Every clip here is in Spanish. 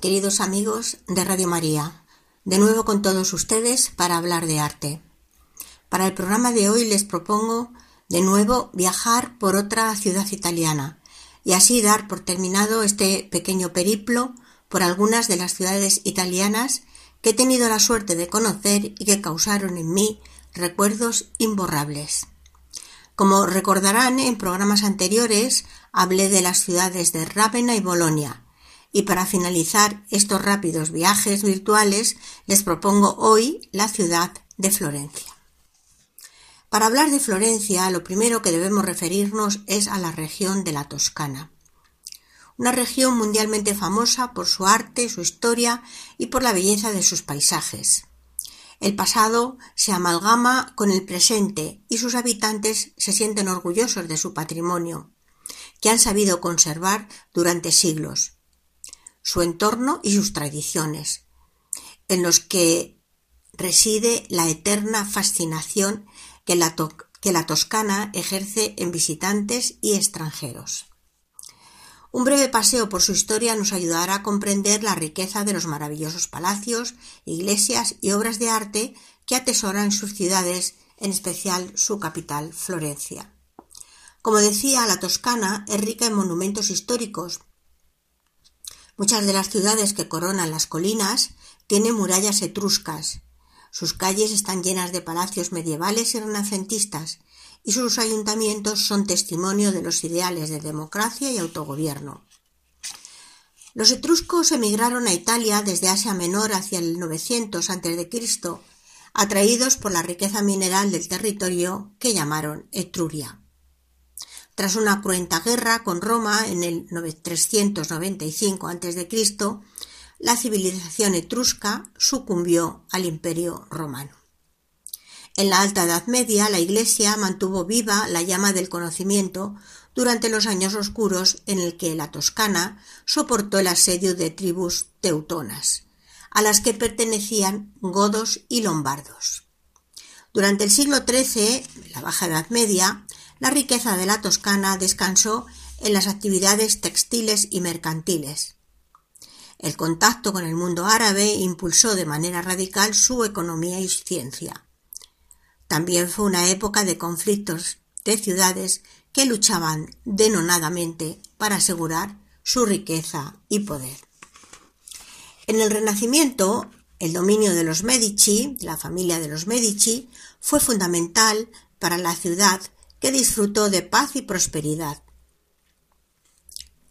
Queridos amigos de Radio María. De nuevo con todos ustedes para hablar de arte. Para el programa de hoy les propongo de nuevo viajar por otra ciudad italiana y así dar por terminado este pequeño periplo por algunas de las ciudades italianas que he tenido la suerte de conocer y que causaron en mí recuerdos imborrables. Como recordarán, en programas anteriores hablé de las ciudades de Rávena y Bolonia, y para finalizar estos rápidos viajes virtuales les propongo hoy la ciudad de Florencia. Para hablar de Florencia, lo primero que debemos referirnos es a la región de la Toscana. Una región mundialmente famosa por su arte, su historia y por la belleza de sus paisajes. El pasado se amalgama con el presente y sus habitantes se sienten orgullosos de su patrimonio, que han sabido conservar durante siglos su entorno y sus tradiciones, en los que reside la eterna fascinación que la, que la Toscana ejerce en visitantes y extranjeros. Un breve paseo por su historia nos ayudará a comprender la riqueza de los maravillosos palacios, iglesias y obras de arte que atesoran sus ciudades, en especial su capital, Florencia. Como decía, la Toscana es rica en monumentos históricos, Muchas de las ciudades que coronan las colinas tienen murallas etruscas. Sus calles están llenas de palacios medievales y renacentistas, y sus ayuntamientos son testimonio de los ideales de democracia y autogobierno. Los etruscos emigraron a Italia desde Asia Menor hacia el 900 a.C., atraídos por la riqueza mineral del territorio que llamaron Etruria. Tras una cruenta guerra con Roma en el 395 a.C., la civilización etrusca sucumbió al imperio romano. En la Alta Edad Media, la Iglesia mantuvo viva la llama del conocimiento durante los años oscuros en el que la Toscana soportó el asedio de tribus teutonas, a las que pertenecían godos y lombardos. Durante el siglo XIII, la Baja Edad Media, la riqueza de la Toscana descansó en las actividades textiles y mercantiles. El contacto con el mundo árabe impulsó de manera radical su economía y ciencia. También fue una época de conflictos de ciudades que luchaban denonadamente para asegurar su riqueza y poder. En el Renacimiento, el dominio de los Medici, la familia de los Medici, fue fundamental para la ciudad que disfrutó de paz y prosperidad.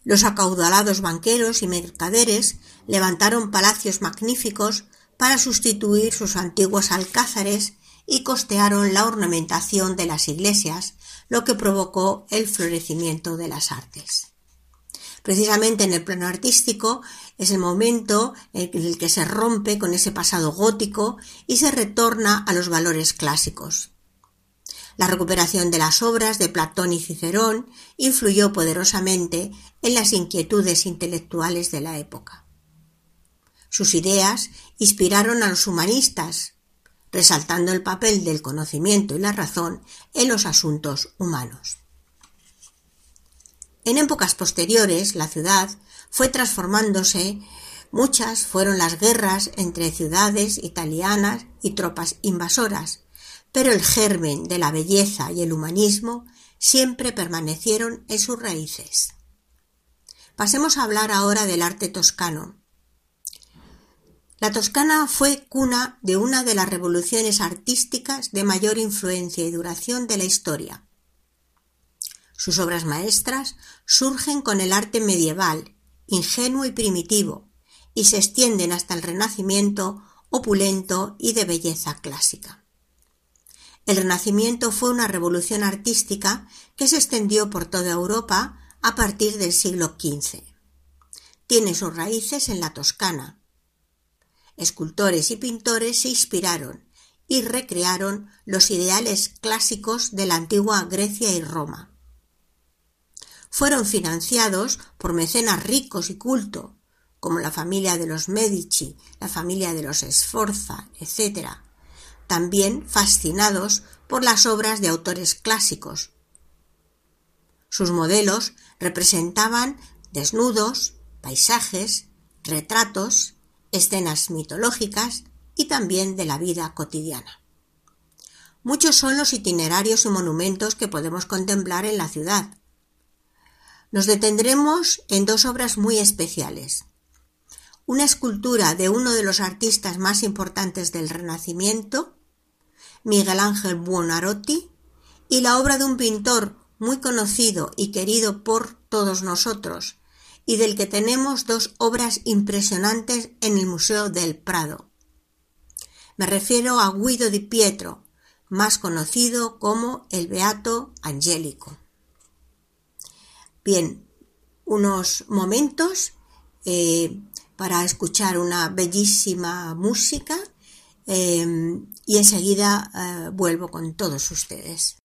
Los acaudalados banqueros y mercaderes levantaron palacios magníficos para sustituir sus antiguos alcázares y costearon la ornamentación de las iglesias, lo que provocó el florecimiento de las artes. Precisamente en el plano artístico es el momento en el que se rompe con ese pasado gótico y se retorna a los valores clásicos. La recuperación de las obras de Platón y Cicerón influyó poderosamente en las inquietudes intelectuales de la época. Sus ideas inspiraron a los humanistas, resaltando el papel del conocimiento y la razón en los asuntos humanos. En épocas posteriores, la ciudad fue transformándose, muchas fueron las guerras entre ciudades italianas y tropas invasoras, pero el germen de la belleza y el humanismo siempre permanecieron en sus raíces. Pasemos a hablar ahora del arte toscano. La Toscana fue cuna de una de las revoluciones artísticas de mayor influencia y duración de la historia. Sus obras maestras surgen con el arte medieval, ingenuo y primitivo, y se extienden hasta el Renacimiento opulento y de belleza clásica. El Renacimiento fue una revolución artística que se extendió por toda Europa a partir del siglo XV. Tiene sus raíces en la Toscana. Escultores y pintores se inspiraron y recrearon los ideales clásicos de la antigua Grecia y Roma. Fueron financiados por mecenas ricos y culto, como la familia de los Medici, la familia de los Sforza, etc. También fascinados por las obras de autores clásicos. Sus modelos representaban desnudos, paisajes, retratos, escenas mitológicas y también de la vida cotidiana. Muchos son los itinerarios y monumentos que podemos contemplar en la ciudad. Nos detendremos en dos obras muy especiales una escultura de uno de los artistas más importantes del Renacimiento, Miguel Ángel Buonarroti, y la obra de un pintor muy conocido y querido por todos nosotros, y del que tenemos dos obras impresionantes en el Museo del Prado. Me refiero a Guido di Pietro, más conocido como el Beato Angélico. Bien, unos momentos eh, para escuchar una bellísima música eh, y enseguida eh, vuelvo con todos ustedes.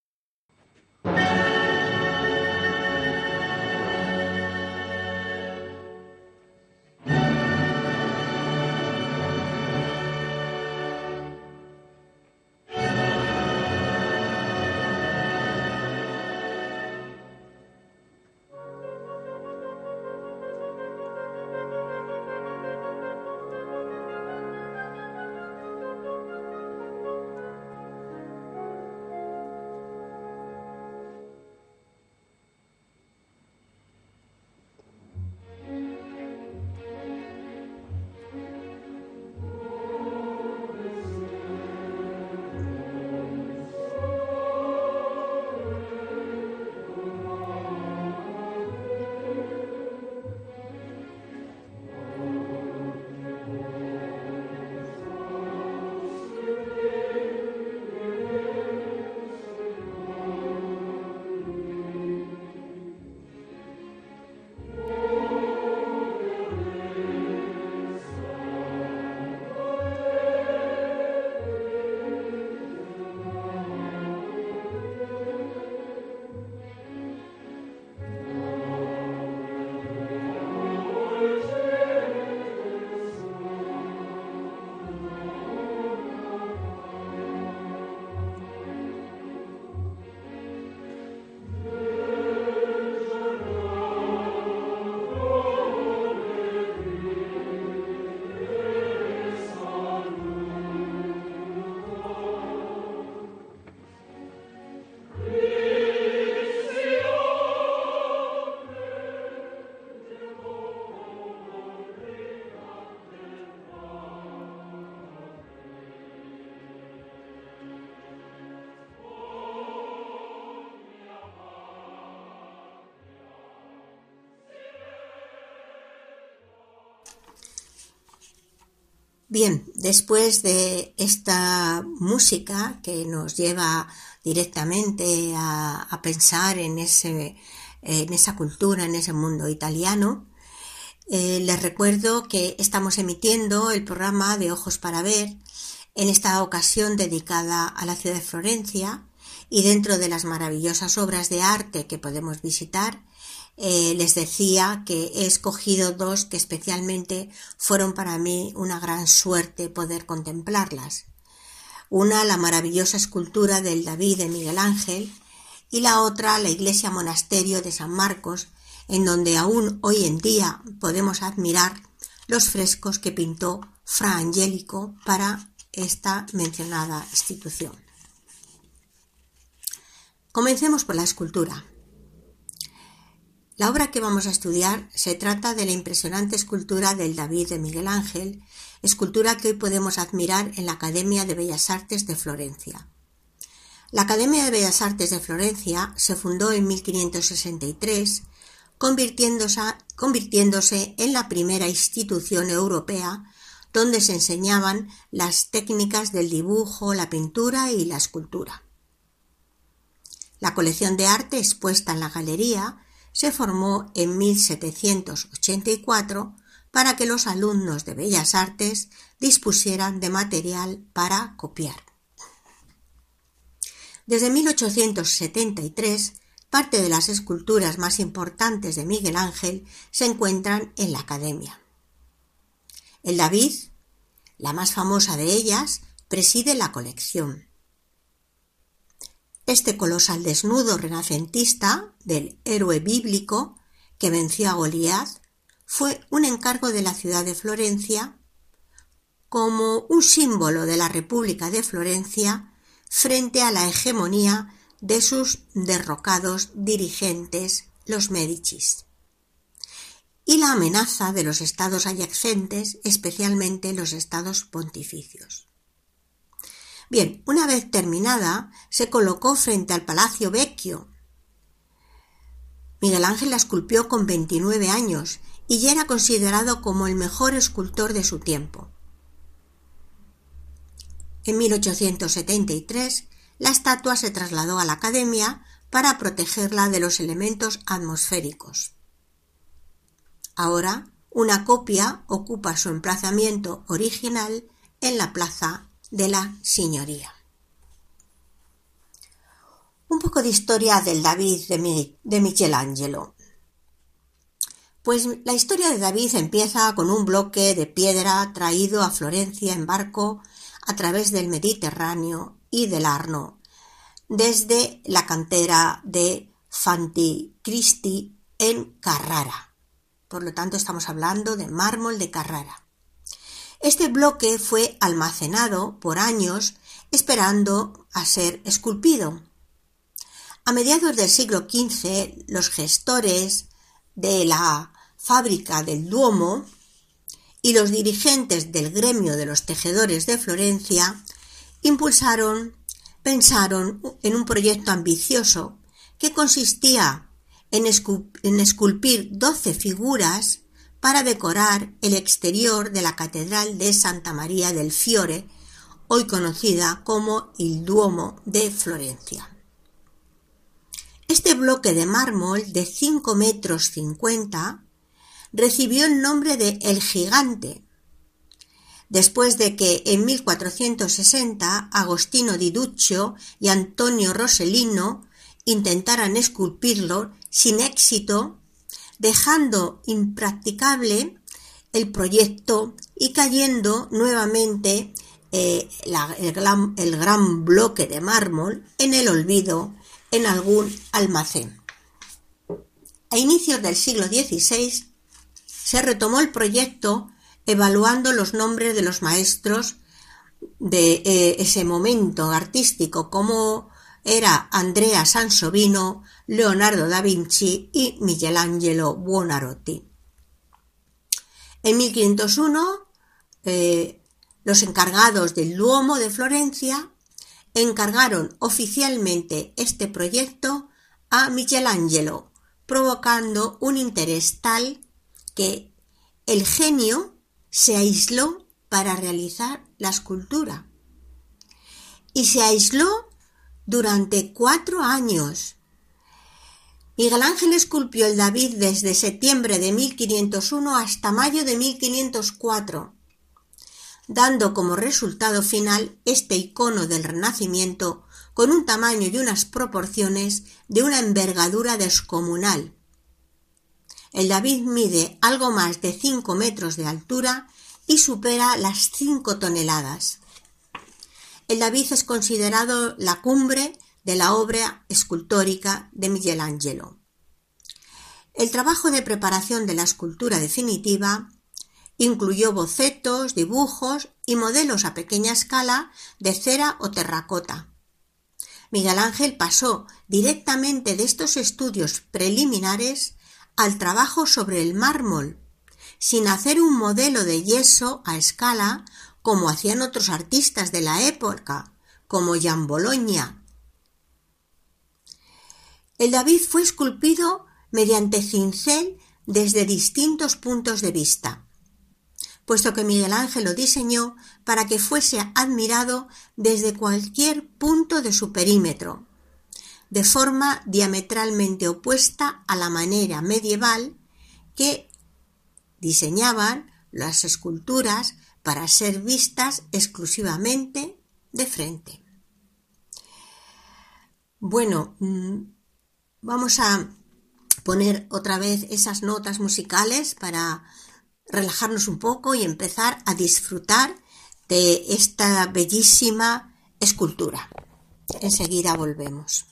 Bien, después de esta música que nos lleva directamente a, pensar en, ese, en esa cultura, en ese mundo italiano, eh, les recuerdo que estamos emitiendo el programa de Ojos para Ver, en esta ocasión dedicada a la ciudad de Florencia y dentro de las maravillosas obras de arte que podemos visitar, eh, les decía que he escogido dos que especialmente fueron para mí una gran suerte poder contemplarlas. Una, la maravillosa escultura del David de Miguel Ángel, y la otra, la iglesia monasterio de San Marcos, en donde aún hoy en día podemos admirar los frescos que pintó Fra Angelico para esta mencionada institución. Comencemos por la escultura. La obra que vamos a estudiar se trata de la impresionante escultura del David de Miguel Ángel, escultura que hoy podemos admirar en la Academia de Bellas Artes de Florencia. La Academia de Bellas Artes de Florencia se fundó en 1563, convirtiéndose, convirtiéndose en la primera institución europea donde se enseñaban las técnicas del dibujo, la pintura y la escultura. La colección de arte expuesta en la galería se formó en 1784 para que los alumnos de Bellas Artes dispusieran de material para copiar. Desde 1873, parte de las esculturas más importantes de Miguel Ángel se encuentran en la Academia. El David, la más famosa de ellas, preside la colección. Este colosal desnudo renacentista del héroe bíblico que venció a Goliat fue un encargo de la ciudad de Florencia como un símbolo de la República de Florencia frente a la hegemonía de sus derrocados dirigentes, los Medicis, y la amenaza de los estados adyacentes, especialmente los estados pontificios. Bien, una vez terminada, se colocó frente al Palacio Vecchio. Miguel Ángel la esculpió con 29 años y ya era considerado como el mejor escultor de su tiempo. En 1873, la estatua se trasladó a la Academia para protegerla de los elementos atmosféricos. Ahora, una copia ocupa su emplazamiento original en la Plaza de la Signoría. Un poco de historia del David de Michelangelo. Pues la historia de David empieza con un bloque de piedra traído a Florencia en barco a través del Mediterráneo y del Arno, desde la cantera de Fanti Cristi en Carrara. Por lo tanto, estamos hablando de mármol de Carrara. Este bloque fue almacenado por años esperando a ser esculpido. A mediados del siglo XV, los gestores de la fábrica del Duomo y los dirigentes del gremio de los tejedores de Florencia impulsaron, pensaron en un proyecto ambicioso que consistía en, esculpir doce figuras para decorar el exterior de la Catedral de Santa María del Fiore, hoy conocida como el Duomo de Florencia. Este bloque de mármol de 5 metros 50 recibió el nombre de El Gigante, después de que en 1460 Agostino di Duccio y Antonio Rossellino intentaran esculpirlo sin éxito, dejando impracticable el proyecto y cayendo nuevamente eh, el, gran bloque de mármol en el olvido en algún almacén. A inicios del siglo XVI se retomó el proyecto evaluando los nombres de los maestros de eh, ese momento artístico, como era Andrea Sansovino, Leonardo da Vinci y Michelangelo Buonarroti. En 1501, eh, los encargados del Duomo de Florencia encargaron oficialmente este proyecto a Michelangelo, provocando un interés tal que el genio se aisló para realizar la escultura. Y se aisló durante cuatro años. Miguel Ángel esculpió el David desde septiembre de 1501 hasta mayo de 1504, dando como resultado final este icono del Renacimiento con un tamaño y unas proporciones de una envergadura descomunal, el David mide algo más de 5 metros de altura y supera las 5 toneladas. El David es considerado la cumbre de la obra escultórica de Michelangelo. El trabajo de preparación de la escultura definitiva incluyó bocetos, dibujos y modelos a pequeña escala de cera o terracota. Miguel Ángel pasó directamente de estos estudios preliminares al trabajo sobre el mármol, sin hacer un modelo de yeso a escala como hacían otros artistas de la época, como Jan Bologna. El David fue esculpido mediante cincel desde distintos puntos de vista, puesto que Miguel Ángel lo diseñó para que fuese admirado desde cualquier punto de su perímetro, de forma diametralmente opuesta a la manera medieval que diseñaban las esculturas para ser vistas exclusivamente de frente. Bueno, mm, vamos a poner otra vez esas notas musicales para relajarnos un poco y empezar a disfrutar de esta bellísima escultura. Enseguida volvemos.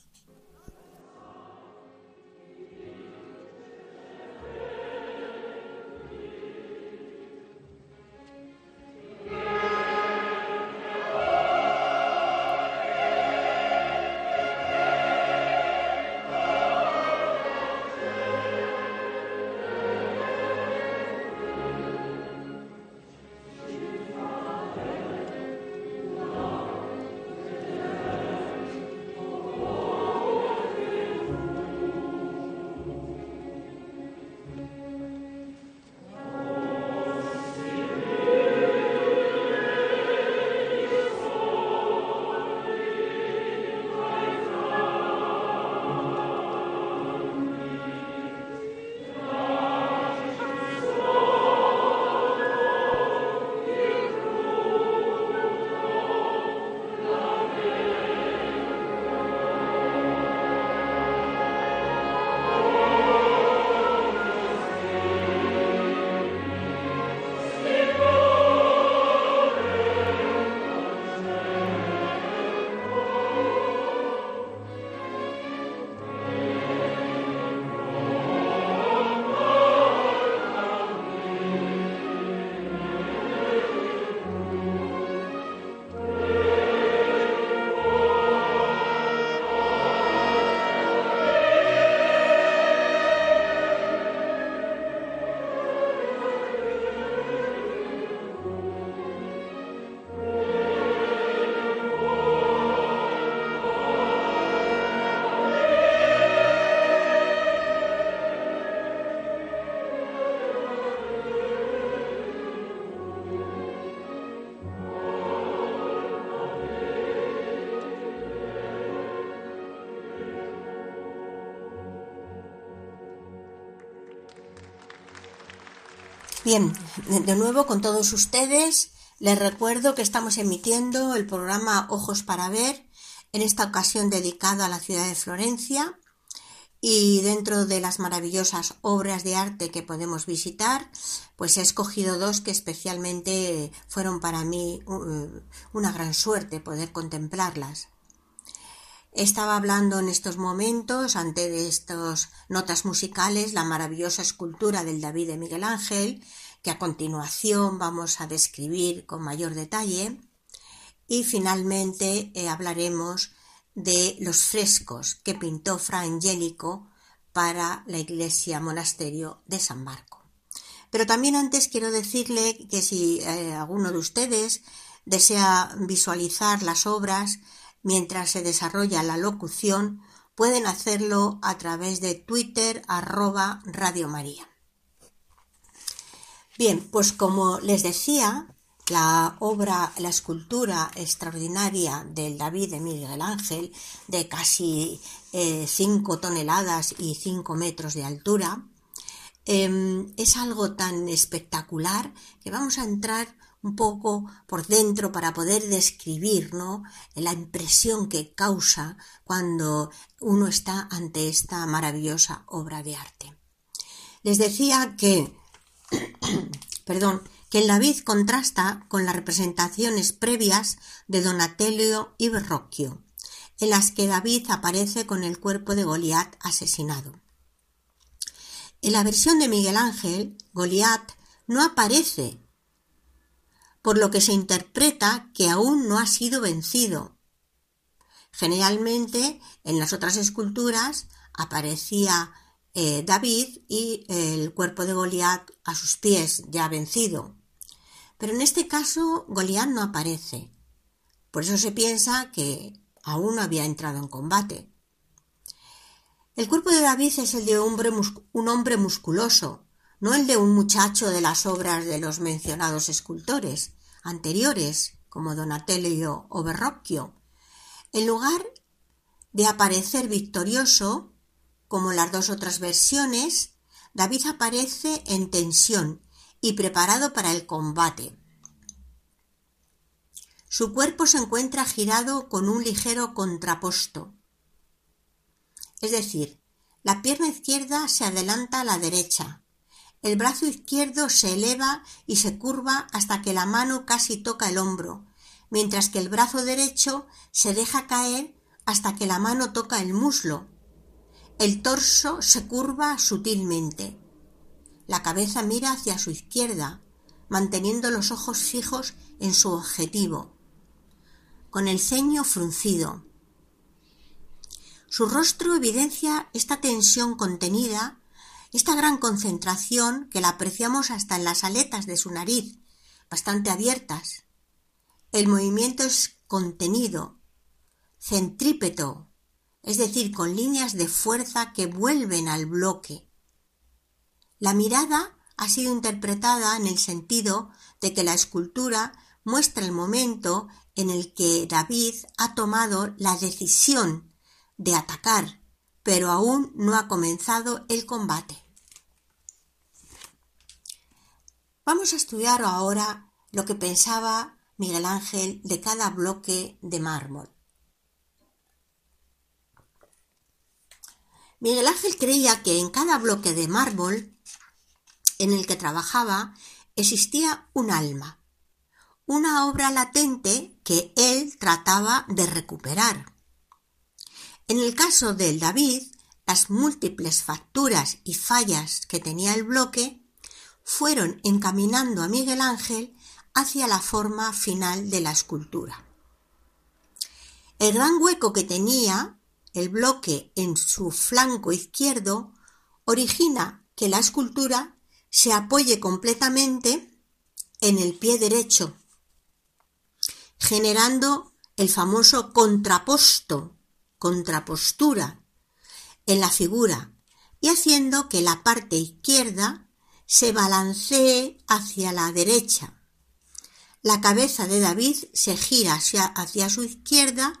Bien, de nuevo con todos ustedes, les recuerdo que estamos emitiendo el programa Ojos para Ver, en esta ocasión dedicado a la ciudad de Florencia. Y dentro de las maravillosas obras de arte que podemos visitar, pues he escogido dos que especialmente fueron para mí una gran suerte poder contemplarlas. Estaba hablando en estos momentos, ante estas notas musicales, la maravillosa escultura del David de Miguel Ángel, que a continuación vamos a describir con mayor detalle. Y finalmente eh, hablaremos de los frescos que pintó Fra Angelico para la iglesia monasterio de San Marco. Pero también antes quiero decirle que si eh, alguno de ustedes desea visualizar las obras, mientras se desarrolla la locución, pueden hacerlo a través de Twitter arroba Radio María. Bien, pues como les decía, la obra, la escultura extraordinaria del David de Miguel Ángel, de casi 5 eh, toneladas y 5 metros de altura, em, es algo tan espectacular que vamos a entrar un poco por dentro para poder describir la impresión que causa cuando uno está ante esta maravillosa obra de arte. Les decía que, perdón, que el David contrasta con las representaciones previas de Donatello y Verrocchio, en las que David aparece con el cuerpo de Goliat asesinado. En la versión de Miguel Ángel, Goliat no aparece por lo que se interpreta que aún no ha sido vencido. Generalmente en las otras esculturas aparecía eh, David y el cuerpo de Goliat a sus pies ya vencido. Pero en este caso Goliat no aparece. Por eso se piensa que aún no había entrado en combate. El cuerpo de David es el de un hombre musculoso, no el de un muchacho de las obras de los mencionados escultores anteriores, como Donatello o Verrocchio. En lugar de aparecer victorioso, como las dos otras versiones, David aparece en tensión y preparado para el combate. Su cuerpo se encuentra girado con un ligero contraposto. Es decir, la pierna izquierda se adelanta a la derecha, el brazo izquierdo se eleva y se curva hasta que la mano casi toca el hombro, mientras que el brazo derecho se deja caer hasta que la mano toca el muslo. El torso se curva sutilmente. La cabeza mira hacia su izquierda, manteniendo los ojos fijos en su objetivo, con el ceño fruncido. Su rostro evidencia esta tensión contenida esta gran concentración que la apreciamos hasta en las aletas de su nariz, bastante abiertas. El movimiento es contenido, centrípeto, es decir, con líneas de fuerza que vuelven al bloque. La mirada ha sido interpretada en el sentido de que la escultura muestra el momento en el que David ha tomado la decisión de atacar, pero aún no ha comenzado el combate. Vamos a estudiar ahora lo que pensaba Miguel Ángel de cada bloque de mármol. Miguel Ángel creía que en cada bloque de mármol en el que trabajaba existía un alma, una obra latente que él trataba de recuperar. En el caso del David, las múltiples facturas y fallas que tenía el bloque fueron encaminando a Miguel Ángel hacia la forma final de la escultura. El gran hueco que tenía el bloque en su flanco izquierdo origina que la escultura se apoye completamente en el pie derecho, generando el famoso contraposto, contrapostura en la figura y haciendo que la parte izquierda se balancee hacia la derecha. La cabeza de David se gira hacia, su izquierda,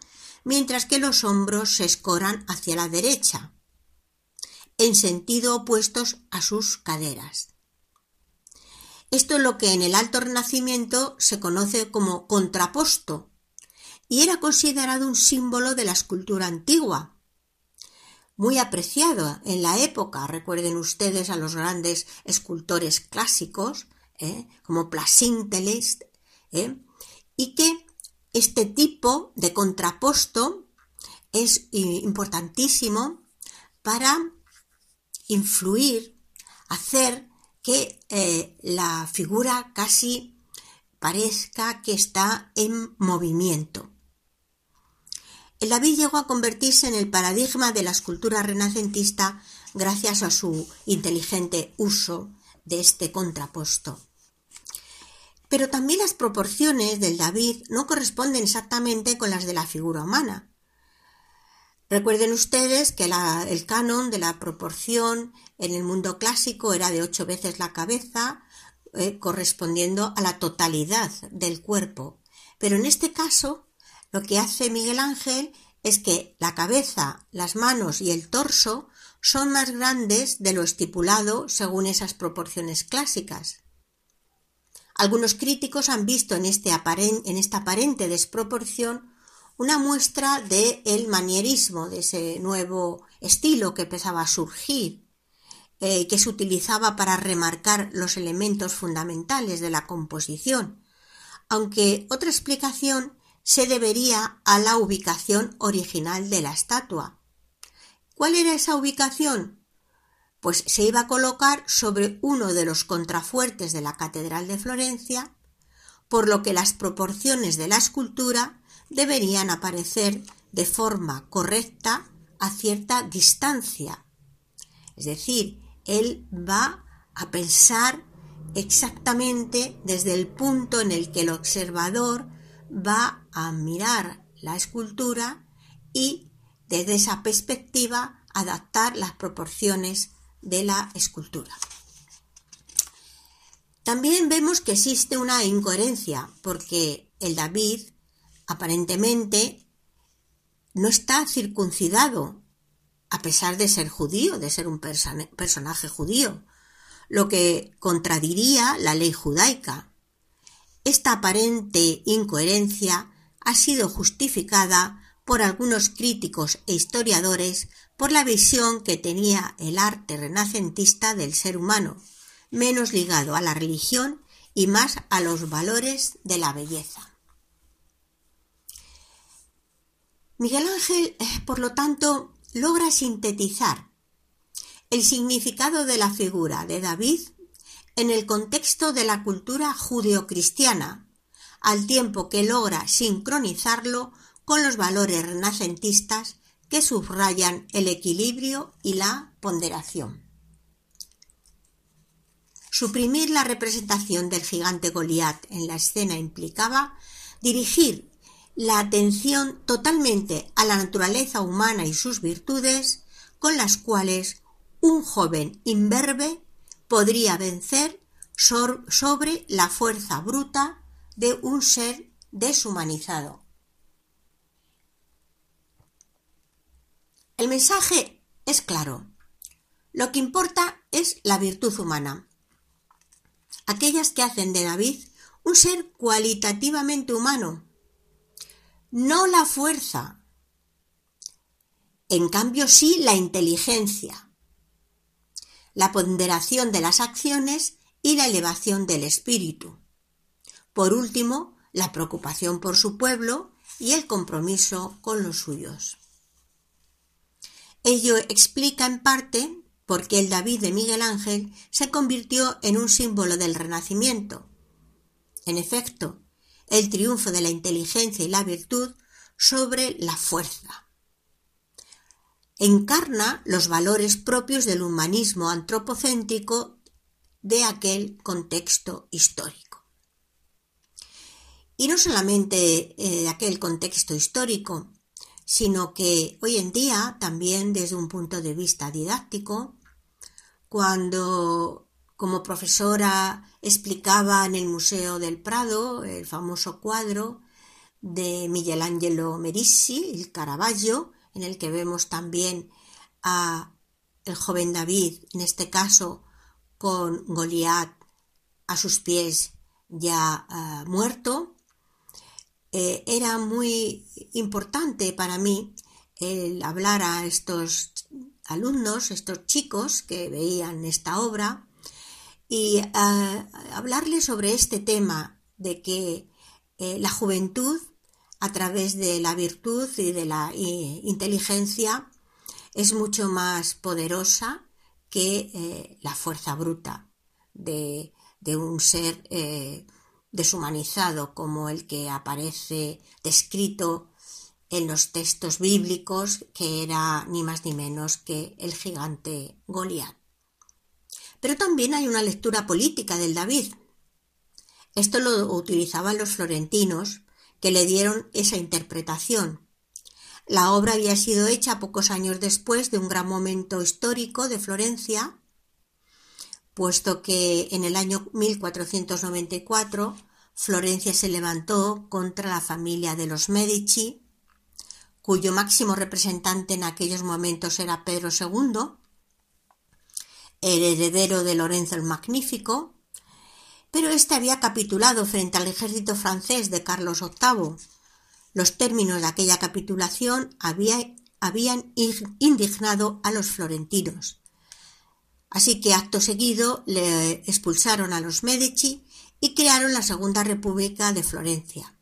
mientras que los hombros se escoran hacia la derecha, en sentido opuestos a sus caderas. Esto es lo que en el Alto Renacimiento se conoce como contraposto, y era considerado un símbolo de la escultura antigua, muy apreciado en la época. Recuerden ustedes a los grandes escultores clásicos, ¿eh? como Plasinteles, ¿eh? y que este tipo de contraposto es importantísimo para influir, hacer que eh, la figura casi parezca que está en movimiento. David llegó a convertirse en el paradigma de la escultura renacentista gracias a su inteligente uso de este contraposto. Pero también las proporciones del David no corresponden exactamente con las de la figura humana. Recuerden ustedes que el canon de la proporción en el mundo clásico era de ocho veces la cabeza, eh, correspondiendo a la totalidad del cuerpo. Pero en este caso lo que hace Miguel Ángel es que la cabeza, las manos y el torso son más grandes de lo estipulado según esas proporciones clásicas. Algunos críticos han visto en, este esta aparente desproporción una muestra del el manierismo, de ese nuevo estilo que empezaba a surgir, eh, que se utilizaba para remarcar los elementos fundamentales de la composición, aunque otra explicación se debería a la ubicación original de la estatua. ¿Cuál era esa ubicación? Pues se iba a colocar sobre uno de los contrafuertes de la Catedral de Florencia, por lo que las proporciones de la escultura deberían aparecer de forma correcta a cierta distancia. Es decir, él va a pensar exactamente desde el punto en el que el observador va a mirar la escultura y desde esa perspectiva adaptar las proporciones de la escultura. También vemos que existe una incoherencia porque el David aparentemente no está circuncidado, a pesar de ser judío, de ser un personaje judío, lo que contradiría la ley judaica. Esta aparente incoherencia ha sido justificada por algunos críticos e historiadores por la visión que tenía el arte renacentista del ser humano, menos ligado a la religión y más a los valores de la belleza. Miguel Ángel, eh, por lo tanto, logra sintetizar el significado de la figura de David en el contexto de la cultura judeocristiana, al tiempo que logra sincronizarlo con los valores renacentistas que subrayan el equilibrio y la ponderación. Suprimir la representación del gigante Goliat en la escena implicaba dirigir la atención totalmente a la naturaleza humana y sus virtudes con las cuales un joven imberbe podría vencer sobre la fuerza bruta de un ser deshumanizado. El mensaje es claro. Lo que importa es la virtud humana. Aquellas que hacen de David un ser cualitativamente humano. No la fuerza. En cambio sí la inteligencia, la ponderación de las acciones y la elevación del espíritu. Por último, la preocupación por su pueblo y el compromiso con los suyos. Ello explica en parte por qué el David de Miguel Ángel se convirtió en un símbolo del Renacimiento. En efecto, el triunfo de la inteligencia y la virtud sobre la fuerza. Encarna los valores propios del humanismo antropocéntrico de aquel contexto histórico. Y no solamente eh, de aquel contexto histórico, sino que hoy en día también desde un punto de vista didáctico, cuando como profesora explicaba en el Museo del Prado el famoso cuadro de Michelangelo Merisi, el Caravaggio, en el que vemos también a el joven David, en este caso con Goliat a sus pies ya uh, muerto, eh, era muy importante para mí el hablar a estos alumnos, estos chicos que veían esta obra y eh, hablarles sobre este tema de que eh, la juventud a través de la virtud y de la inteligencia es mucho más poderosa que la fuerza bruta de, de un ser deshumanizado como el que aparece descrito en los textos bíblicos, que era ni más ni menos que el gigante Goliat. Pero también hay una lectura política del David. Esto lo utilizaban los florentinos, que le dieron esa interpretación. La obra había sido hecha pocos años después de un gran momento histórico de Florencia, puesto que en el año 1494 Florencia se levantó contra la familia de los Medici, cuyo máximo representante en aquellos momentos era Pedro II, el heredero de Lorenzo el Magnífico, pero éste había capitulado frente al ejército francés de Carlos VIII. Los términos de aquella capitulación habían indignado a los florentinos, Así que acto seguido le expulsaron a los Medici y crearon la Segunda República de Florencia.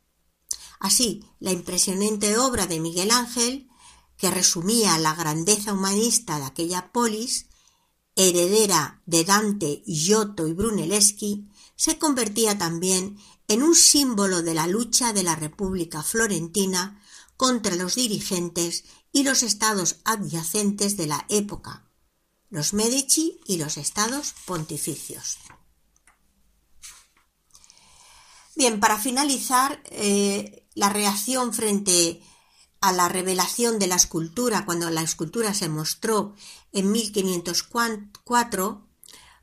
Así, la impresionante obra de Miguel Ángel, que resumía la grandeza humanista de aquella polis, heredera de Dante, Giotto y Brunelleschi, se convertía también en un símbolo de la lucha de la República Florentina contra los dirigentes y los estados adyacentes de la época, los Medici y los estados pontificios. Bien, para finalizar, eh, la reacción frente a la revelación de la escultura, cuando la escultura se mostró en 1504,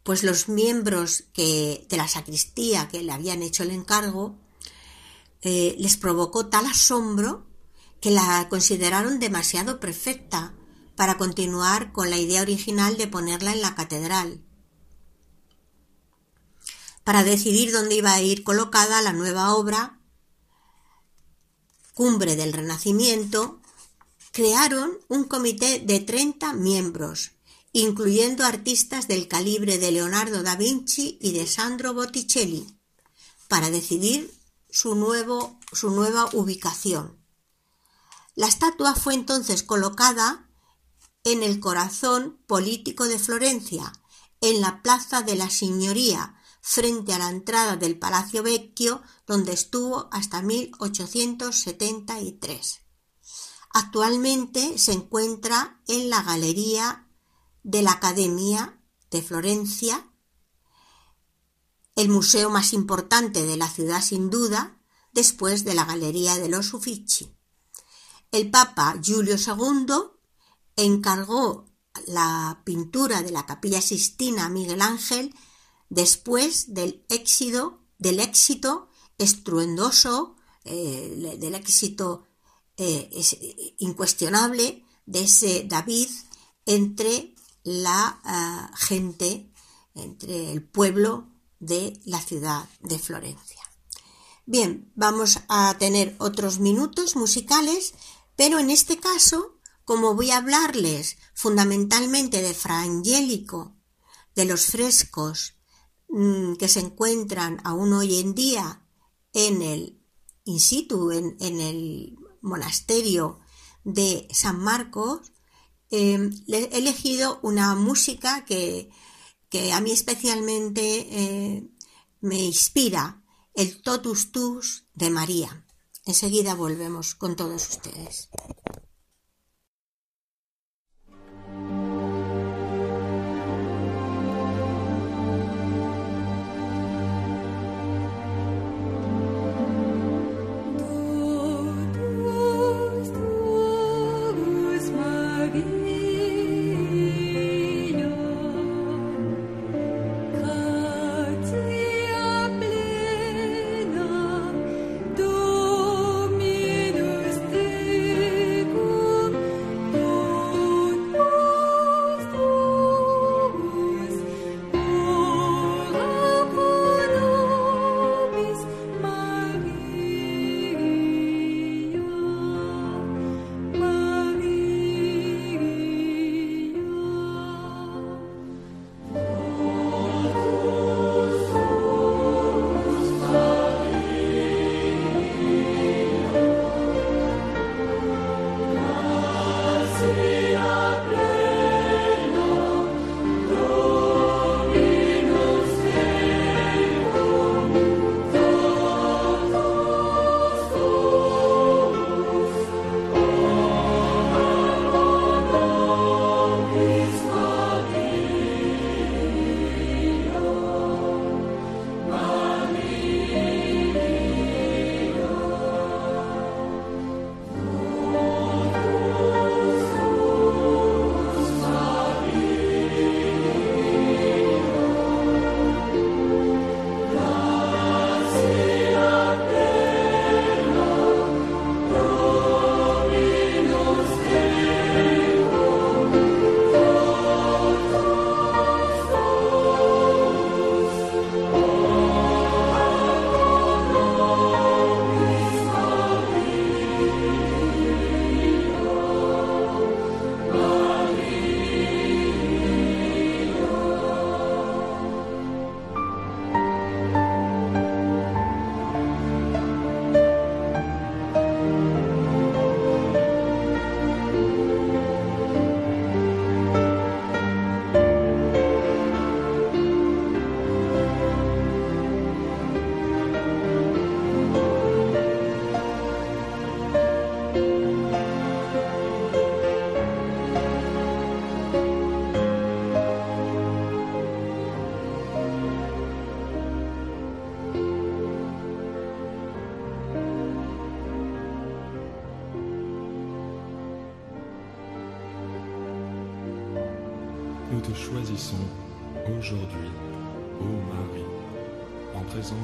pues los miembros que, de la sacristía que le habían hecho el encargo eh, les provocó tal asombro que la consideraron demasiado perfecta para continuar con la idea original de ponerla en la catedral. Para decidir dónde iba a ir colocada la nueva obra, Cumbre del Renacimiento, crearon un comité de 30 miembros, incluyendo artistas del calibre de Leonardo da Vinci y de Sandro Botticelli, para decidir su, nuevo, su nueva ubicación. La estatua fue entonces colocada en el corazón político de Florencia, en la Plaza de la Signoría, frente a la entrada del Palacio Vecchio, donde estuvo hasta 1873. Actualmente se encuentra en la Galería de la Academia de Florencia, el museo más importante de la ciudad sin duda, después de la Galería de los Uffizi. El Papa Julio II encargó la pintura de la Capilla Sistina a Miguel Ángel después del éxito, del éxito estruendoso, eh, del éxito eh, incuestionable de ese David entre la ah, gente, entre el pueblo de la ciudad de Florencia. Bien, vamos a tener otros minutos musicales, pero en este caso, como voy a hablarles fundamentalmente de Fra Angelico, de los frescos mm, que se encuentran aún hoy en día en el in situ, en, el monasterio de San Marcos, em, he elegido una música que, a mí especialmente eh, me inspira el totus tus de María. Enseguida volvemos con todos ustedes.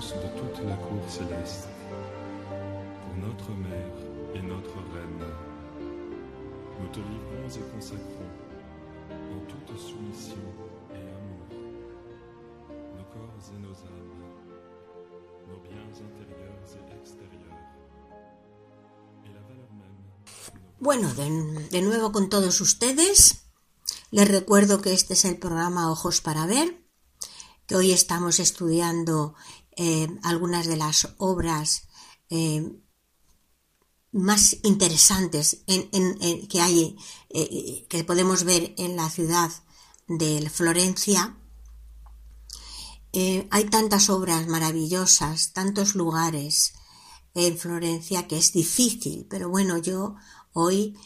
source de toute la cour céleste, pour notre Mère et notre Reine, nous te livrons et consacrons en toute soumission et amour nos corps et nos âmes, nos biens intérieurs et extérieurs, et la valeur même. Bueno, de, de nuevo con todos ustedes. Les recuerdo que este es el programa Ojos para Ver, que hoy estamos estudiando algunas de las obras eh, más interesantes que hay, eh, que podemos ver en la ciudad de Florencia. Eh, hay tantas obras maravillosas, tantos lugares en Florencia que es difícil, pero bueno, yo hoy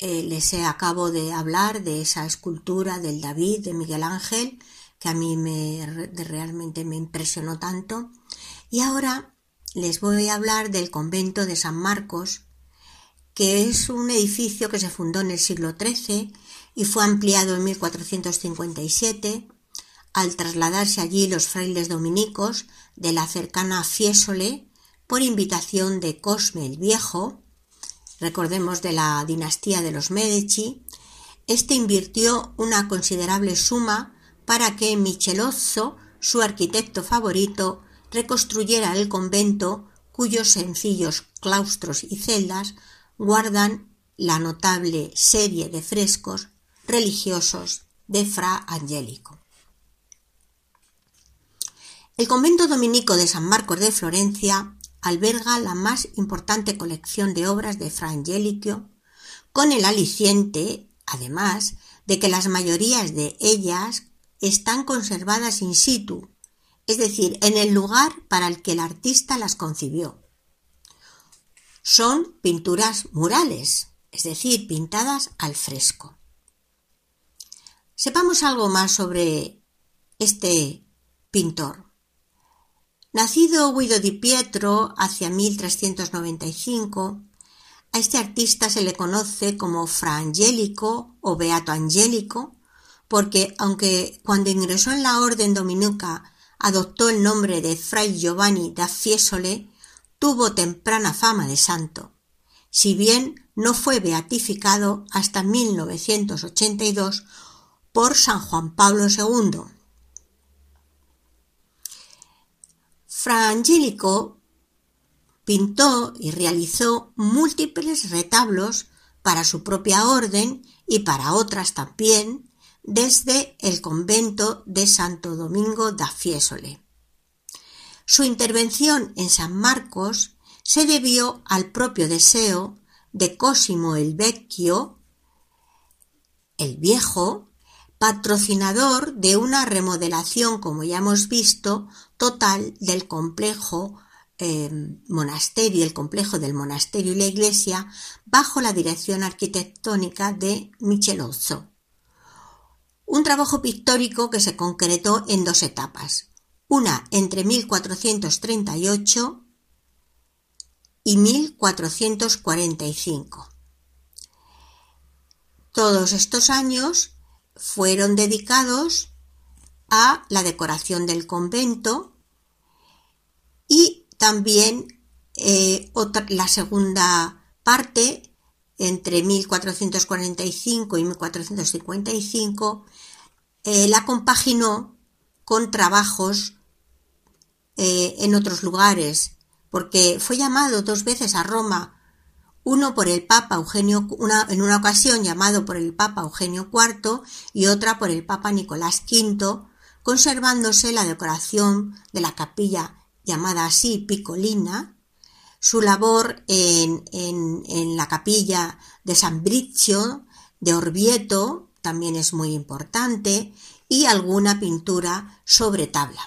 les acabo de hablar de esa escultura del David de Miguel Ángel, que a mí me, realmente me impresionó tanto. Y ahora les voy a hablar del convento de San Marcos, que es un edificio que se fundó en el siglo XIII y fue ampliado en 1457 al trasladarse allí los frailes dominicos de la cercana Fiesole por invitación de Cosme el Viejo, recordemos de la dinastía de los Medici, este invirtió una considerable suma para que Michelozzo, su arquitecto favorito, reconstruyera el convento cuyos sencillos claustros y celdas guardan la notable serie de frescos religiosos de Fra Angelico. El convento dominico de San Marcos de Florencia alberga la más importante colección de obras de Fra Angelico, con el aliciente, además, de que las mayorías de ellas están conservadas in situ, es decir, en el lugar para el que el artista las concibió. Son pinturas murales, es decir, pintadas al fresco. Sepamos algo más sobre este pintor. Nacido Guido di Pietro hacia 1395, a este artista se le conoce como Fra Angelico o Beato Angelico, porque aunque cuando ingresó en la orden dominica adoptó el nombre de Fray Giovanni da Fiesole, tuvo temprana fama de santo, si bien no fue beatificado hasta 1982 por San Juan Pablo II. Fra Angelico pintó y realizó múltiples retablos para su propia orden y para otras también desde el convento de Santo Domingo da Fiesole. Su intervención en San Marcos se debió al propio deseo de Cosimo el Vecchio, el Viejo, patrocinador de una remodelación, como ya hemos visto, total del complejo eh, monasterio, el complejo del monasterio y la iglesia, bajo la dirección arquitectónica de Michelozzo. Un trabajo pictórico que se concretó en dos etapas, una entre 1438 y 1445. Todos estos años fueron dedicados a la decoración del convento y también eh, la segunda parte entre 1445 y 1455 eh, la compaginó con trabajos eh, en otros lugares porque fue llamado dos veces a Roma uno por el Papa Eugenio, una, en una ocasión llamado por el Papa Eugenio IV y otra por el Papa Nicolás V, conservándose la decoración de la capilla llamada así Piccolina, su labor en, en, en la capilla de San Briccio, de Orvieto, también es muy importante, y alguna pintura sobre tabla.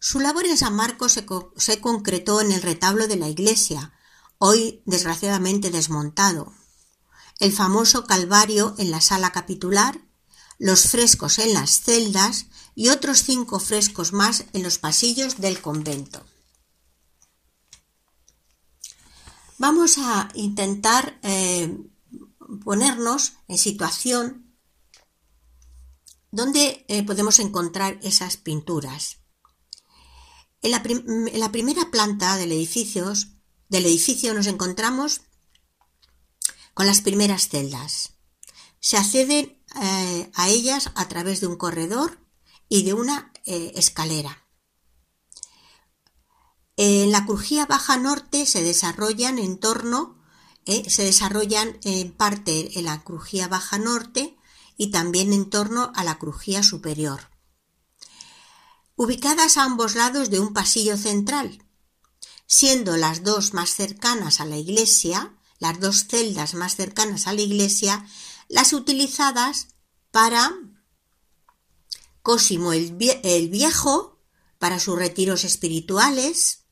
Su labor en San Marcos se, se concretó en el retablo de la iglesia, hoy desgraciadamente desmontado, el famoso Calvario en la sala capitular, los frescos en las celdas y otros cinco frescos más en los pasillos del convento. Vamos a intentar eh, ponernos en situación donde eh, podemos encontrar esas pinturas. En la, primera planta del edificio nos encontramos con las primeras celdas. Se accede eh, a ellas a través de un corredor y de una eh, escalera. En la crujía baja norte se desarrollan en torno, eh, se desarrollan en parte en la crujía baja norte y también en torno a la crujía superior. Ubicadas a ambos lados de un pasillo central, siendo las dos más cercanas a la iglesia, las dos celdas más cercanas a la iglesia, las utilizadas para Cosimo el, Viejo, para sus retiros espirituales,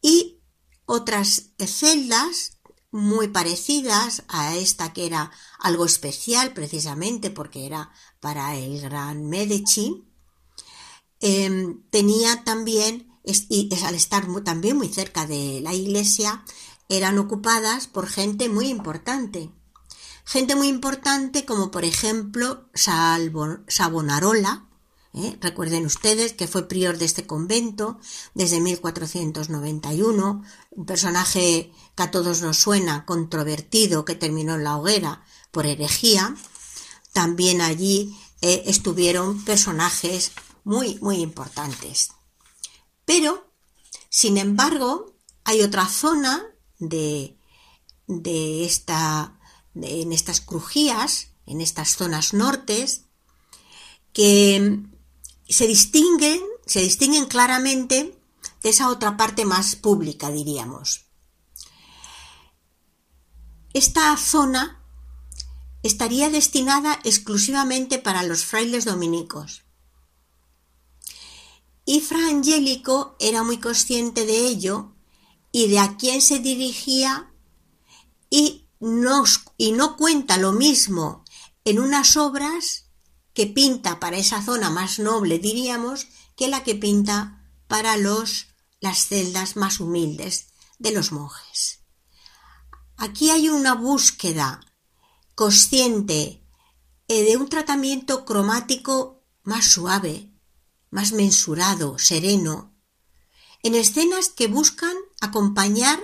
y otras celdas muy parecidas a esta que era algo especial precisamente porque era para el gran Medici, em, tenía también, y al estar también muy cerca de la iglesia, eran ocupadas por gente muy importante. Gente muy importante como por ejemplo Savonarola, ¿eh? recuerden ustedes que fue prior de este convento desde 1491, un personaje que a todos nos suena controvertido que terminó en la hoguera por herejía. También allí eh, estuvieron personajes muy, muy importantes. Pero, sin embargo, hay otra zona de, de esta, en estas crujías, en estas zonas nortes, que se distinguen, se distinguen claramente de esa otra parte más pública, diríamos. Esta zona estaría destinada exclusivamente para los frailes dominicos. Y Fra Angélico era muy consciente de ello y de a quién se dirigía y no, y no cuenta lo mismo en unas obras que pinta para esa zona más noble, diríamos, que la que pinta para los, las celdas más humildes de los monjes. Aquí hay una búsqueda consciente eh, de un tratamiento cromático más suave, más mensurado, sereno, en escenas que buscan acompañar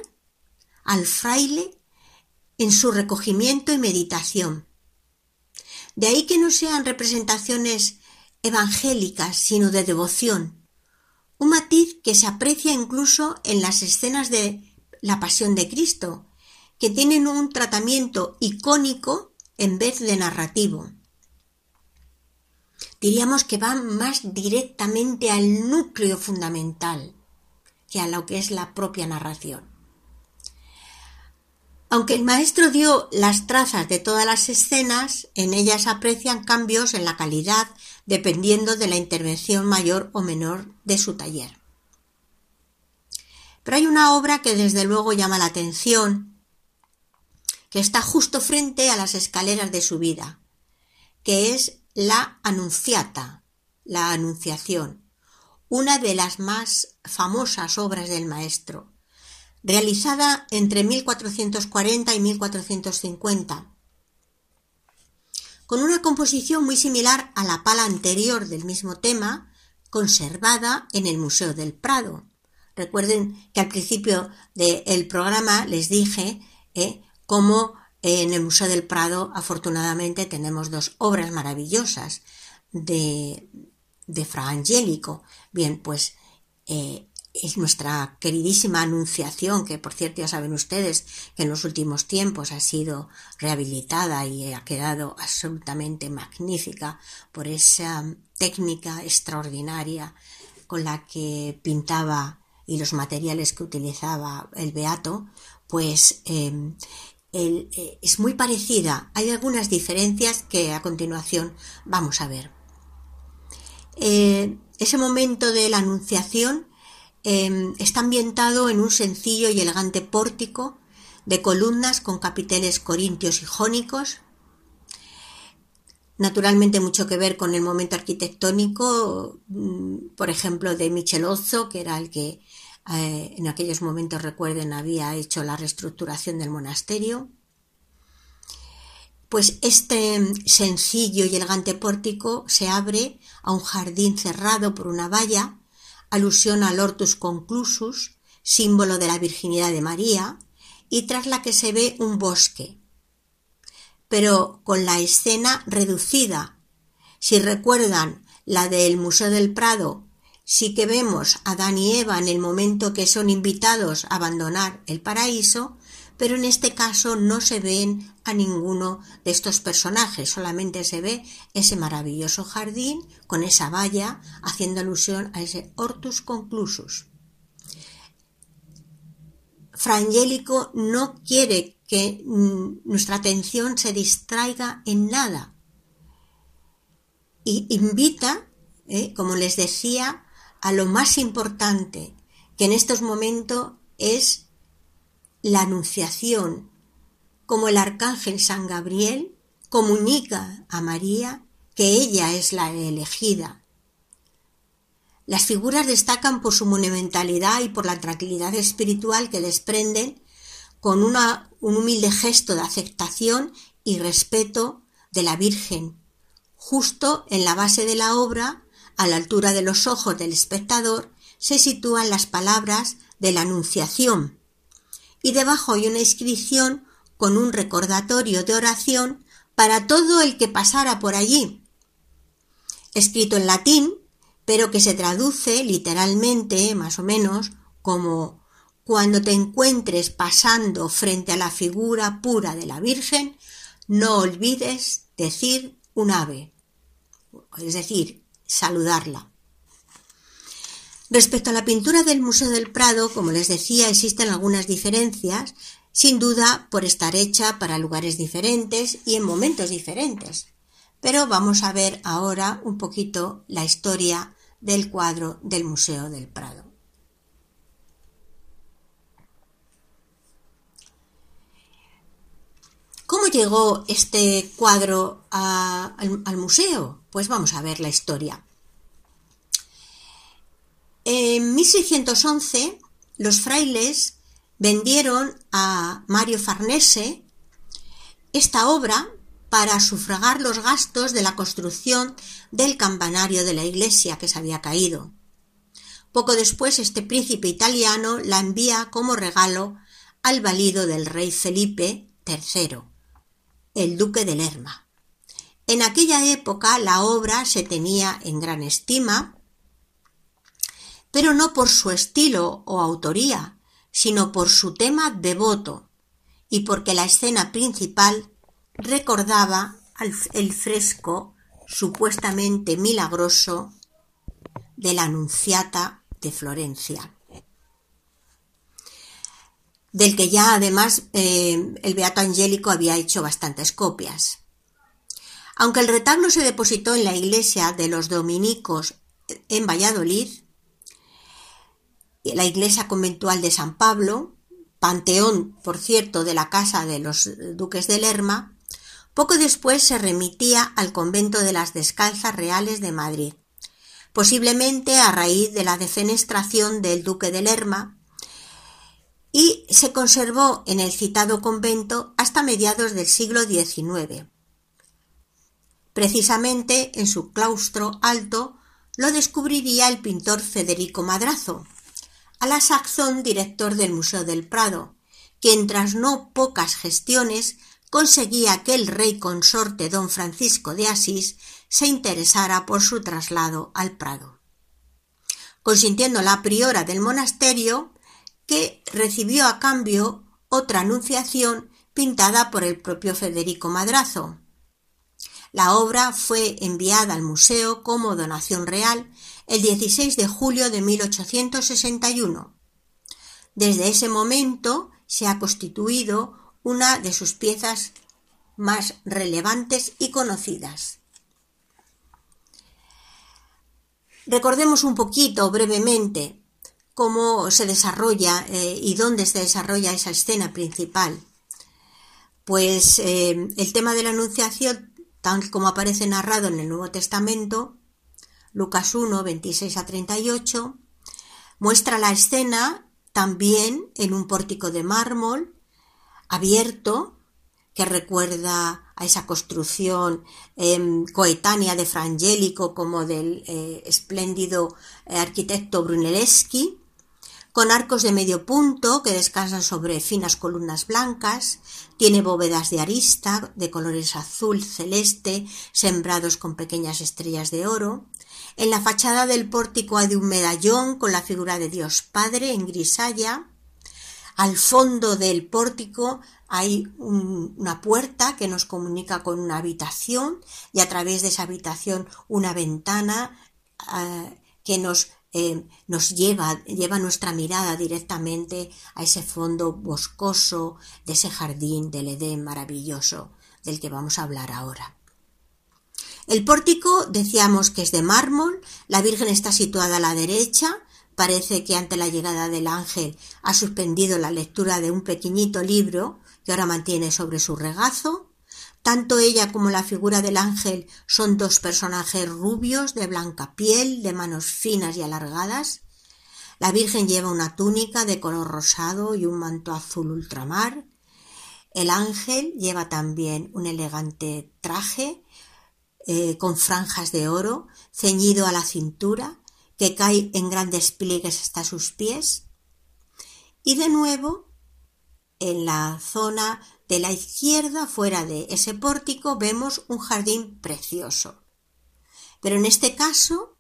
al fraile en su recogimiento y meditación, de ahí que no sean representaciones evangélicas, sino de devoción. Un matiz que se aprecia incluso en las escenas de la Pasión de Cristo, que tienen un tratamiento icónico en vez de narrativo. Diríamos que van más directamente al núcleo fundamental que a lo que es la propia narración. Aunque el maestro dio las trazas de todas las escenas, en ellas aprecian cambios en la calidad dependiendo de la intervención mayor o menor de su taller. Pero hay una obra que desde luego llama la atención, que está justo frente a las escaleras de su vida, que es la Anunciata, la Anunciación, una de las más famosas obras del maestro, realizada entre 1440 y 1450, con una composición muy similar a la pala anterior del mismo tema, conservada en el Museo del Prado. Recuerden que al principio del programa les dije eh, cómo en el Museo del Prado afortunadamente tenemos dos obras maravillosas de, de Fra Angélico. Bien, pues eh, es nuestra queridísima Anunciación, que por cierto ya saben ustedes que en los últimos tiempos ha sido rehabilitada y ha quedado absolutamente magnífica por esa técnica extraordinaria con la que pintaba y los materiales que utilizaba el Beato, pues eh, es muy parecida. Hay algunas diferencias que a continuación vamos a ver. Eh, ese momento de la Anunciación Em, está ambientado en un sencillo y elegante pórtico de columnas con capiteles corintios y jónicos. Naturalmente mucho que ver con el momento arquitectónico, mm, por ejemplo, de Michelozzo, que era el que eh, en aquellos momentos, recuerden, había hecho la reestructuración del monasterio. Pues este sencillo y elegante pórtico se abre a un jardín cerrado por una valla alusión al Hortus Conclusus, símbolo de la virginidad de María, y tras la que se ve un bosque, pero con la escena reducida. Si recuerdan la del Museo del Prado, sí que vemos a Adán y Eva en el momento que son invitados a abandonar el paraíso, pero en este caso no se ven a ninguno de estos personajes, solamente se ve ese maravilloso jardín con esa valla haciendo alusión a ese Hortus conclusus. Frangélico no quiere que mm, nuestra atención se distraiga en nada y invita, eh, como les decía, a lo más importante, que en estos momentos es la anunciación, como el arcángel San Gabriel comunica a María que ella es la elegida. Las figuras destacan por su monumentalidad y por la tranquilidad espiritual que desprenden con un humilde gesto de aceptación y respeto de la Virgen. Justo en la base de la obra, a la altura de los ojos del espectador, se sitúan las palabras de la Anunciación, y debajo hay una inscripción con un recordatorio de oración para todo el que pasara por allí. Escrito en latín, pero que se traduce literalmente, más o menos, como cuando te encuentres pasando frente a la figura pura de la Virgen, no olvides decir un ave, es decir, saludarla. Respecto a la pintura del Museo del Prado, como les decía, existen algunas diferencias, sin duda por estar hecha para lugares diferentes y en momentos diferentes. Pero vamos a ver ahora un poquito la historia del cuadro del Museo del Prado. ¿Cómo llegó este cuadro al, al museo? Pues vamos a ver la historia. En 1611 los frailes vendieron a Mario Farnese esta obra para sufragar los gastos de la construcción del campanario de la iglesia que se había caído. Poco después este príncipe italiano la envía como regalo al valido del rey Felipe III, el duque de Lerma. En aquella época la obra se tenía en gran estima pero no por su estilo o autoría, sino por su tema devoto y porque la escena principal recordaba el fresco supuestamente milagroso de la Anunciata de Florencia, del que ya además eh, el Beato Angélico había hecho bastantes copias. Aunque el retablo se depositó en la iglesia de los dominicos en Valladolid, la iglesia conventual de San Pablo, panteón, por cierto, de la casa de los duques de Lerma, poco después se remitía al convento de las Descalzas Reales de Madrid, posiblemente a raíz de la defenestración del duque de Lerma, y se conservó en el citado convento hasta mediados del siglo XIX. Precisamente en su claustro alto lo descubriría el pintor Federico Madrazo, a la sazón director del Museo del Prado, quien tras no pocas gestiones conseguía que el rey consorte don Francisco de Asís se interesara por su traslado al Prado. Consintiendo la priora del monasterio, que recibió a cambio otra anunciación pintada por el propio Federico Madrazo. La obra fue enviada al museo como donación real el 16 de julio de 1861. Desde ese momento se ha constituido una de sus piezas más relevantes y conocidas. Recordemos un poquito brevemente cómo se desarrolla eh, y dónde se desarrolla esa escena principal. Pues eh, el tema de la Anunciación, tal como aparece narrado en el Nuevo Testamento, Lucas 1, 26 a 38, muestra la escena también en un pórtico de mármol abierto que recuerda a esa construcción em, coetánea de Frangélico como del eh, espléndido arquitecto Brunelleschi, con arcos de medio punto que descansan sobre finas columnas blancas, tiene bóvedas de arista de colores azul celeste sembrados con pequeñas estrellas de oro. En la fachada del pórtico hay un medallón con la figura de Dios Padre en grisalla. Al fondo del pórtico hay una puerta que nos comunica con una habitación y a través de esa habitación una ventana eh, que nos eh, nos lleva, lleva nuestra mirada directamente a ese fondo boscoso de ese jardín del Edén maravilloso del que vamos a hablar ahora. El pórtico decíamos que es de mármol, la Virgen está situada a la derecha, parece que ante la llegada del ángel ha suspendido la lectura de un pequeñito libro que ahora mantiene sobre su regazo, tanto ella como la figura del ángel son dos personajes rubios, de blanca piel, de manos finas y alargadas. La Virgen lleva una túnica de color rosado y un manto azul ultramar. El ángel lleva también un elegante traje eh, con franjas de oro, ceñido a la cintura, que cae en grandes pliegues hasta sus pies. Y de nuevo, en la zona de la izquierda, fuera de ese pórtico, vemos un jardín precioso. Pero en este caso,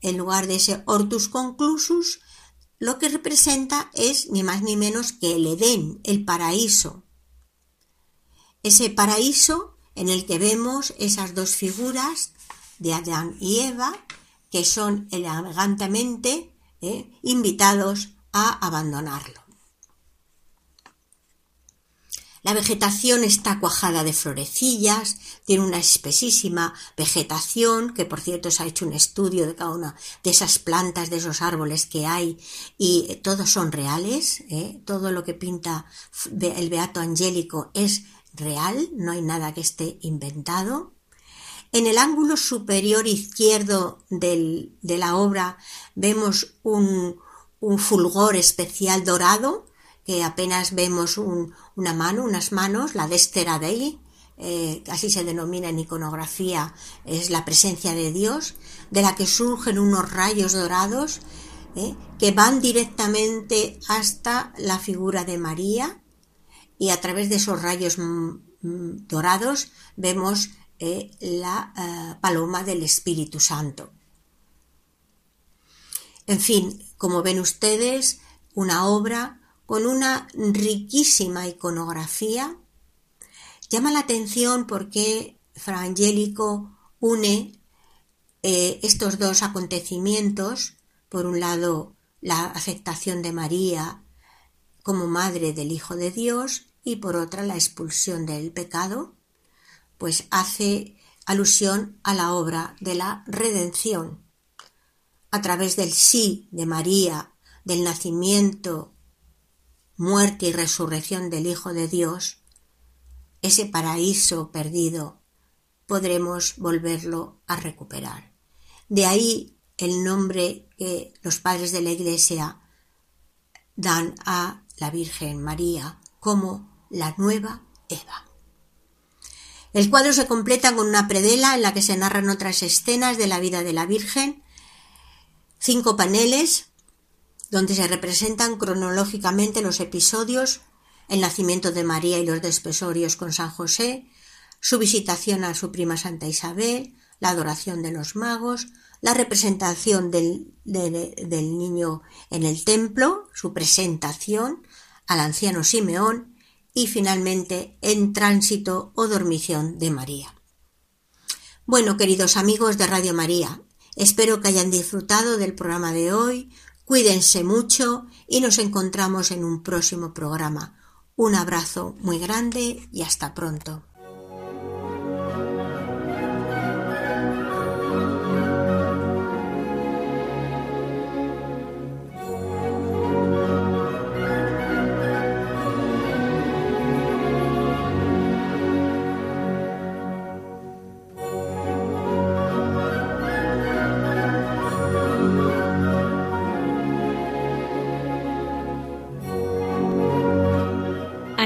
en lugar de ese Hortus conclusus, lo que representa es ni más ni menos que el Edén, el paraíso. Ese paraíso en el que vemos esas dos figuras de Adán y Eva, que son elegantemente eh, invitados a abandonarlo. La vegetación está cuajada de florecillas, tiene una espesísima vegetación, que por cierto se ha hecho un estudio de cada una de esas plantas, de esos árboles que hay, y todos son reales, ¿eh? todo lo que pinta el Beato Angélico es real, no hay nada que esté inventado. En el ángulo superior izquierdo de la obra vemos un fulgor especial dorado, que apenas vemos una mano, unas manos, la Destera Dei, eh, así se denomina en iconografía, es la presencia de Dios, de la que surgen unos rayos dorados eh, que van directamente hasta la figura de María y a través de esos rayos mm, mm, dorados vemos eh, la paloma del Espíritu Santo. En fin, como ven ustedes, una obra con una riquísima iconografía. Llama la atención porque Fra Angelico une eh, estos dos acontecimientos, por un lado la aceptación de María como madre del Hijo de Dios y por otra la expulsión del pecado, pues hace alusión a la obra de la redención. A través del sí de María, del nacimiento muerte y resurrección del Hijo de Dios, ese paraíso perdido, podremos volverlo a recuperar. De ahí el nombre que los padres de la Iglesia dan a la Virgen María como la nueva Eva. El cuadro se completa con una predela en la que se narran otras escenas de la vida de la Virgen, cinco paneles donde se representan cronológicamente los episodios, el nacimiento de María y los despesorios con San José, su visitación a su prima Santa Isabel, la adoración de los magos, la representación del, del niño en el templo, su presentación al anciano Simeón y finalmente en tránsito o dormición de María. Bueno, queridos amigos de Radio María, espero que hayan disfrutado del programa de hoy, Cuídense mucho y nos encontramos en un próximo programa. Un abrazo muy grande y hasta pronto.